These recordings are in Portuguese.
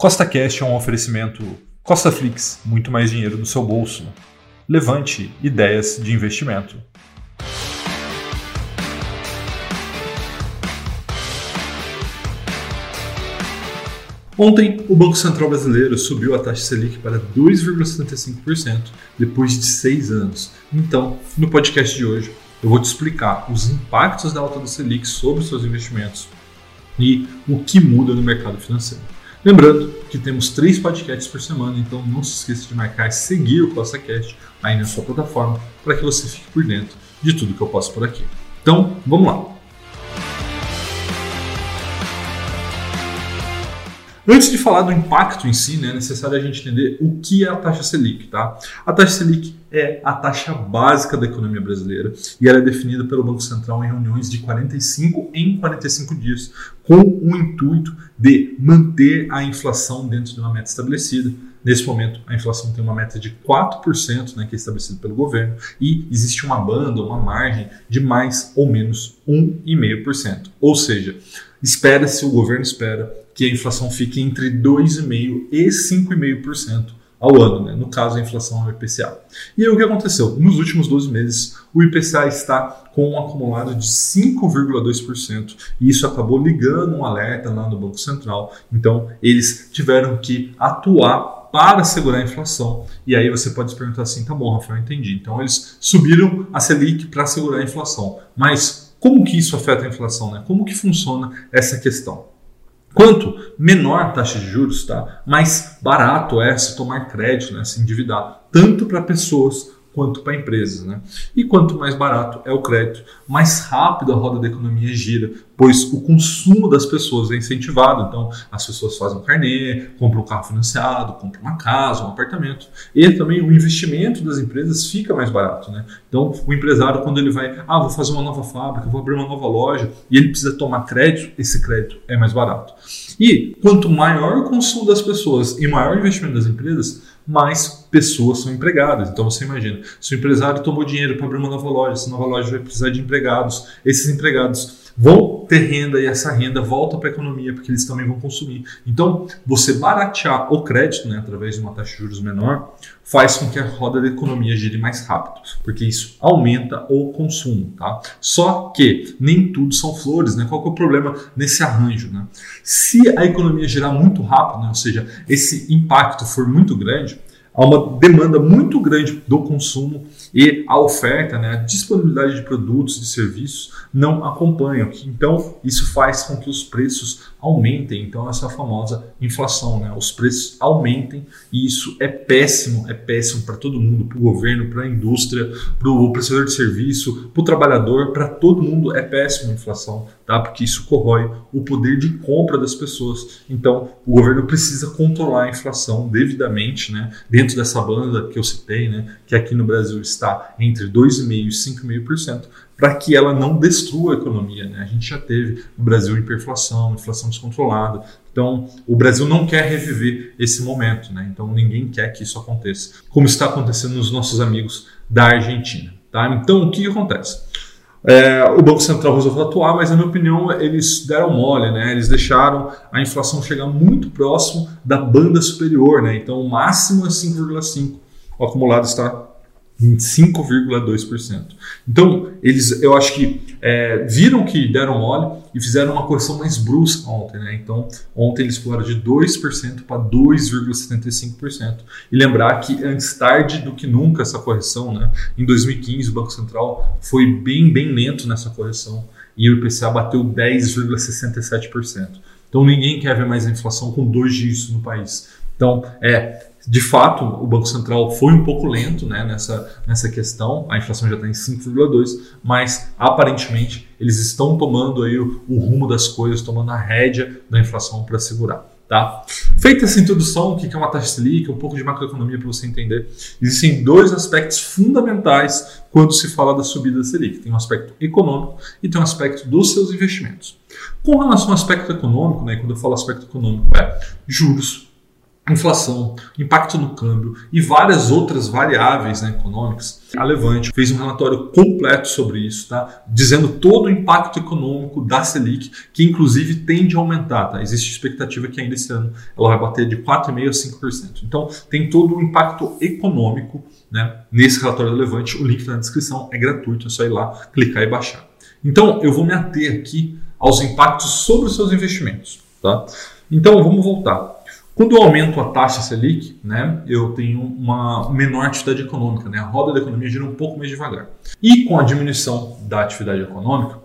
Costa Cash é um oferecimento Costa Flix, muito mais dinheiro no seu bolso. Levante ideias de investimento. Ontem, o Banco Central Brasileiro subiu a taxa Selic para 2,75% depois de seis anos. Então, no podcast de hoje, eu vou te explicar os impactos da alta do Selic sobre os seus investimentos e o que muda no mercado financeiro. Lembrando que temos três podcasts por semana, então não se esqueça de marcar e seguir o CostaCast aí na sua plataforma para que você fique por dentro de tudo que eu posto por aqui. Então, vamos lá! Antes de falar do impacto em si, né, é necessário a gente entender o que é a taxa Selic. Tá? A taxa Selic é a taxa básica da economia brasileira e ela é definida pelo Banco Central em reuniões de 45 em 45 dias, com o intuito de manter a inflação dentro de uma meta estabelecida. Nesse momento, a inflação tem uma meta de 4%, né, que é estabelecida pelo governo, e existe uma banda, uma margem de mais ou menos 1,5%. Ou seja, espera-se, o governo espera, que a inflação fique entre 2,5% e 5,5% ao ano, né? no caso a inflação é o IPCA. E aí o que aconteceu? Nos últimos 12 meses, o IPCA está com um acumulado de 5,2%, e isso acabou ligando um alerta lá no Banco Central. Então, eles tiveram que atuar para segurar a inflação. E aí você pode se perguntar assim, tá bom, Rafael, entendi. Então, eles subiram a Selic para segurar a inflação. Mas como que isso afeta a inflação? Né? Como que funciona essa questão? Quanto menor a taxa de juros, tá, mais barato é se tomar crédito, né, se endividar, tanto para pessoas quanto para empresas. Né? E quanto mais barato é o crédito, mais rápido a roda da economia gira, pois o consumo das pessoas é incentivado. Então, as pessoas fazem um carnê, compram um carro financiado, compram uma casa, um apartamento. E também o investimento das empresas fica mais barato. Né? Então, o empresário, quando ele vai, ah, vou fazer uma nova fábrica, vou abrir uma nova loja, e ele precisa tomar crédito, esse crédito é mais barato. E quanto maior o consumo das pessoas e maior o investimento das empresas, mais pessoas são empregadas. Então você imagina, se o empresário tomou dinheiro para abrir uma nova loja, essa nova loja vai precisar de empregados, esses empregados vão ter renda e essa renda volta para a economia porque eles também vão consumir. Então, você baratear o crédito né, através de uma taxa de juros menor faz com que a roda da economia gire mais rápido, porque isso aumenta o consumo. Tá? Só que nem tudo são flores. Né? Qual que é o problema nesse arranjo? Né? Se a economia girar muito rápido, né, ou seja, esse impacto for muito grande, há uma demanda muito grande do consumo e a oferta, né, a disponibilidade de produtos e serviços não acompanham. Então, isso faz com que os preços aumentem. Então, essa famosa inflação, né, os preços aumentem e isso é péssimo, é péssimo para todo mundo, para o governo, para a indústria, para o prestador de serviço, para o trabalhador, para todo mundo é péssimo a inflação, tá? Porque isso corrói o poder de compra das pessoas. Então, o governo precisa controlar a inflação devidamente, né, dentro dessa banda que eu citei, né, que aqui no Brasil está entre 2,5% e 5,5%, para que ela não destrua a economia. Né? A gente já teve no Brasil hiperinflação, inflação descontrolada. Então, o Brasil não quer reviver esse momento. Né? Então, ninguém quer que isso aconteça, como está acontecendo nos nossos amigos da Argentina. Tá? Então, o que acontece? É, o Banco Central resolveu atuar, mas na minha opinião eles deram mole, né? Eles deixaram a inflação chegar muito próximo da banda superior, né? Então o máximo é 5,5. O acumulado está em 5,2%. Então, eles, eu acho que é, viram que deram mole e fizeram uma correção mais brusca ontem. Né? Então, ontem eles pularam de 2% para 2,75%. E lembrar que antes tarde do que nunca essa correção, né? em 2015 o Banco Central foi bem, bem lento nessa correção e o IPCA bateu 10,67%. Então, ninguém quer ver mais a inflação com dois dígitos no país. Então, é, de fato, o Banco Central foi um pouco lento né, nessa, nessa questão, a inflação já está em 5,2, mas aparentemente eles estão tomando aí o, o, rumo das coisas, tomando a rédea da inflação para segurar. Tá? Feita essa introdução, o que é uma taxa Selic, um pouco de macroeconomia para você entender, existem dois aspectos fundamentais quando se fala da subida da Selic. Tem um aspecto econômico e tem um aspecto dos seus investimentos. Com relação ao aspecto econômico, né, quando eu falo aspecto econômico, é juros, inflação, impacto no câmbio e várias outras variáveis né, econômicas. A Levante fez um relatório completo sobre isso, tá? dizendo todo o impacto econômico da Selic, que inclusive tende a aumentar. Tá? Existe expectativa que ainda esse ano ela vai bater de 4,5% a 5%. Então tem todo o impacto econômico né, nesse relatório da Levante. O link está na descrição, é gratuito, é só ir lá, clicar e baixar. Então eu vou me ater aqui aos impactos sobre os seus investimentos. Tá? Então vamos voltar. Quando eu aumento a taxa Selic, né, eu tenho uma menor atividade econômica, né, a roda da economia gira um pouco mais devagar. E com a diminuição da atividade econômica,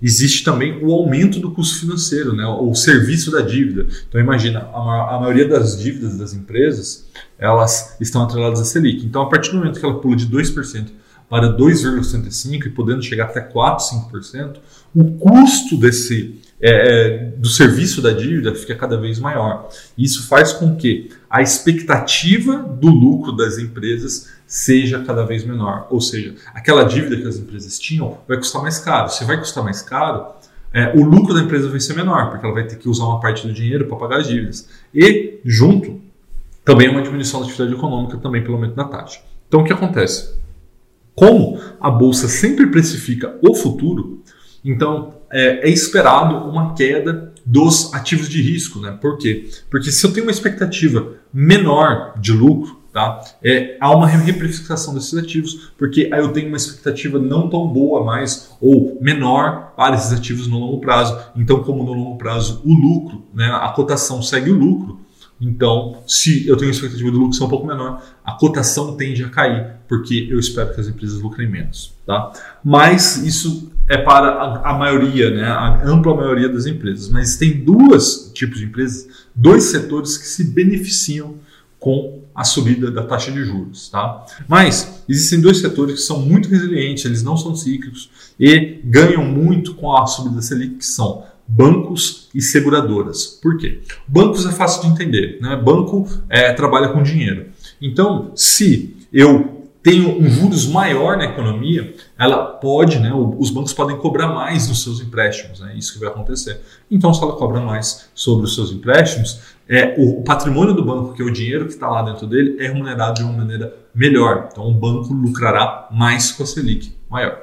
existe também o aumento do custo financeiro, né, o serviço da dívida. Então imagina, a, a maioria das dívidas das empresas, elas estão atreladas à Selic. Então a partir do momento que ela pula de 2% para 2,65% e podendo chegar até 4%, 5%, o custo desse é, é, do serviço da dívida fica cada vez maior. Isso faz com que a expectativa do lucro das empresas seja cada vez menor. Ou seja, aquela dívida que as empresas tinham vai custar mais caro. Se vai custar mais caro, é, o lucro da empresa vai ser menor, porque ela vai ter que usar uma parte do dinheiro para pagar as dívidas. E, junto, também uma diminuição da atividade econômica também pelo aumento da taxa. Então, o que acontece? Como a bolsa sempre precifica o futuro, então é, é, esperado uma queda dos ativos de risco, né? Por quê? Porque se eu tenho uma expectativa menor de lucro, tá? É, há uma reprecificação desses ativos, porque aí eu tenho uma expectativa não tão boa mais ou menor para esses ativos no longo prazo. Então, como no longo prazo o lucro, né, a cotação segue o lucro, então, se eu tenho expectativa de lucro um pouco menor, a cotação tende a cair, porque eu espero que as empresas lucrem menos. Tá? Mas isso é para a, a maioria, né, a ampla maioria das empresas. Mas tem dois tipos de empresas, dois setores que se beneficiam com a subida da taxa de juros. Tá? Mas existem dois setores que são muito resilientes, eles não são cíclicos e ganham muito com a subida da Selic, que são bancos e seguradoras. Por quê? Bancos é fácil de entender. Né? Banco é, trabalha com dinheiro. Então, se eu tenho um juros maior na economia, ela pode, né, os bancos podem cobrar mais nos seus empréstimos, né, isso que vai acontecer. Então, se ela cobra mais sobre os seus empréstimos, é, o patrimônio do banco, que é o dinheiro que está lá dentro dele, é remunerado de uma maneira melhor. Então, o banco lucrará mais com a Selic maior.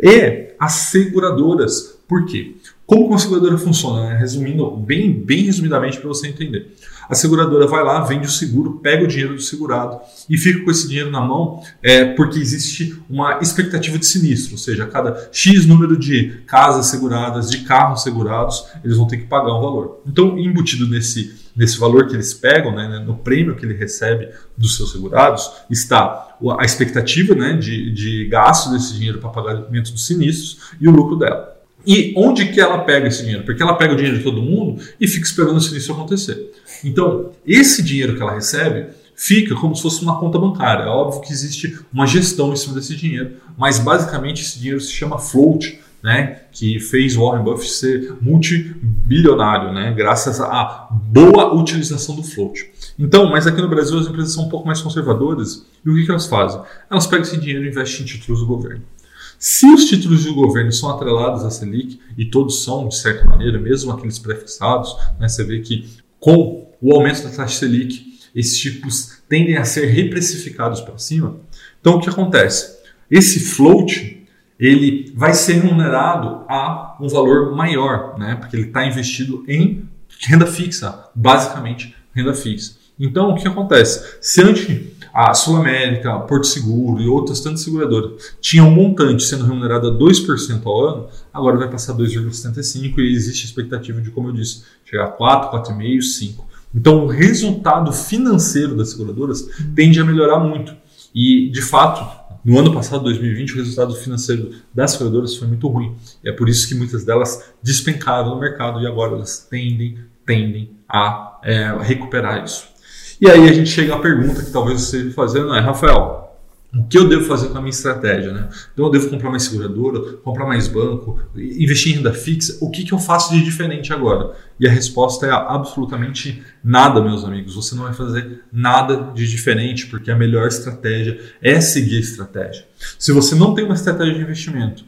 E as seguradoras, por quê? Como a seguradora funciona? Né? Resumindo, bem, bem resumidamente para você entender. A seguradora vai lá, vende o seguro, pega o dinheiro do segurado e fica com esse dinheiro na mão é, porque existe uma expectativa de sinistro, ou seja, a cada X número de casas seguradas, de carros segurados, eles vão ter que pagar um valor. Então, embutido nesse, nesse valor que eles pegam, né, no prêmio que ele recebe dos seus segurados, está a expectativa né, de, de gasto desse dinheiro para pagamento dos sinistros e o lucro dela. E onde que ela pega esse dinheiro? Porque ela pega o dinheiro de todo mundo e fica esperando isso acontecer. Então, esse dinheiro que ela recebe fica como se fosse uma conta bancária. É óbvio que existe uma gestão em cima desse dinheiro, mas basicamente esse dinheiro se chama float, né, que fez Warren Buffett ser multibilionário, né, graças à boa utilização do float. Então, mas aqui no Brasil as empresas são um pouco mais conservadoras e o que, que elas fazem? Elas pegam esse dinheiro e investem em títulos do governo. Se os títulos do governo são atrelados à Selic, e todos são, de certa maneira, mesmo aqueles prefixados, né, você vê que com o aumento da taxa Selic, esses títulos tendem a ser reprecificados para cima. Então, o que acontece? Esse float ele vai ser remunerado a um valor maior, né? porque ele está investido em renda fixa, basicamente renda fixa. Então, o que acontece? Se antes a Sul América, Porto Seguro e outras tantas seguradoras tinham um montante sendo remunerado a 2% ao ano, agora vai passar 2,75% e existe a expectativa de, como eu disse, chegar a 4, 4,5%, 5%. Então o resultado financeiro das seguradoras tende a melhorar muito. E, de fato, no ano passado, 2020, o resultado financeiro das seguradoras foi muito ruim. É por isso que muitas delas despencaram no mercado e agora elas tendem, tendem a é, recuperar isso. E aí a gente chega à pergunta que talvez você esteja fazendo, é, Rafael, o que eu devo fazer com a minha estratégia? Né? Então eu devo comprar mais seguradora, comprar mais banco, investir em renda fixa? O que, que eu faço de diferente agora? E a resposta é absolutamente nada, meus amigos. Você não vai fazer nada de diferente, porque a melhor estratégia é seguir a estratégia. Se você não tem uma estratégia de investimento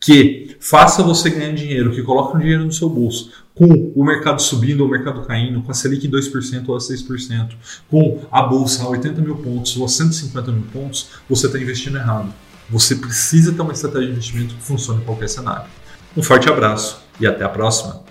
que faça você ganhar dinheiro, que coloque um dinheiro no seu bolso, com o mercado subindo ou o mercado caindo, com a Selic em 2% ou a 6%, com a bolsa a 80 mil pontos ou a 150 mil pontos, você está investindo errado. Você precisa ter uma estratégia de investimento que funcione em qualquer cenário. Um forte abraço e até a próxima!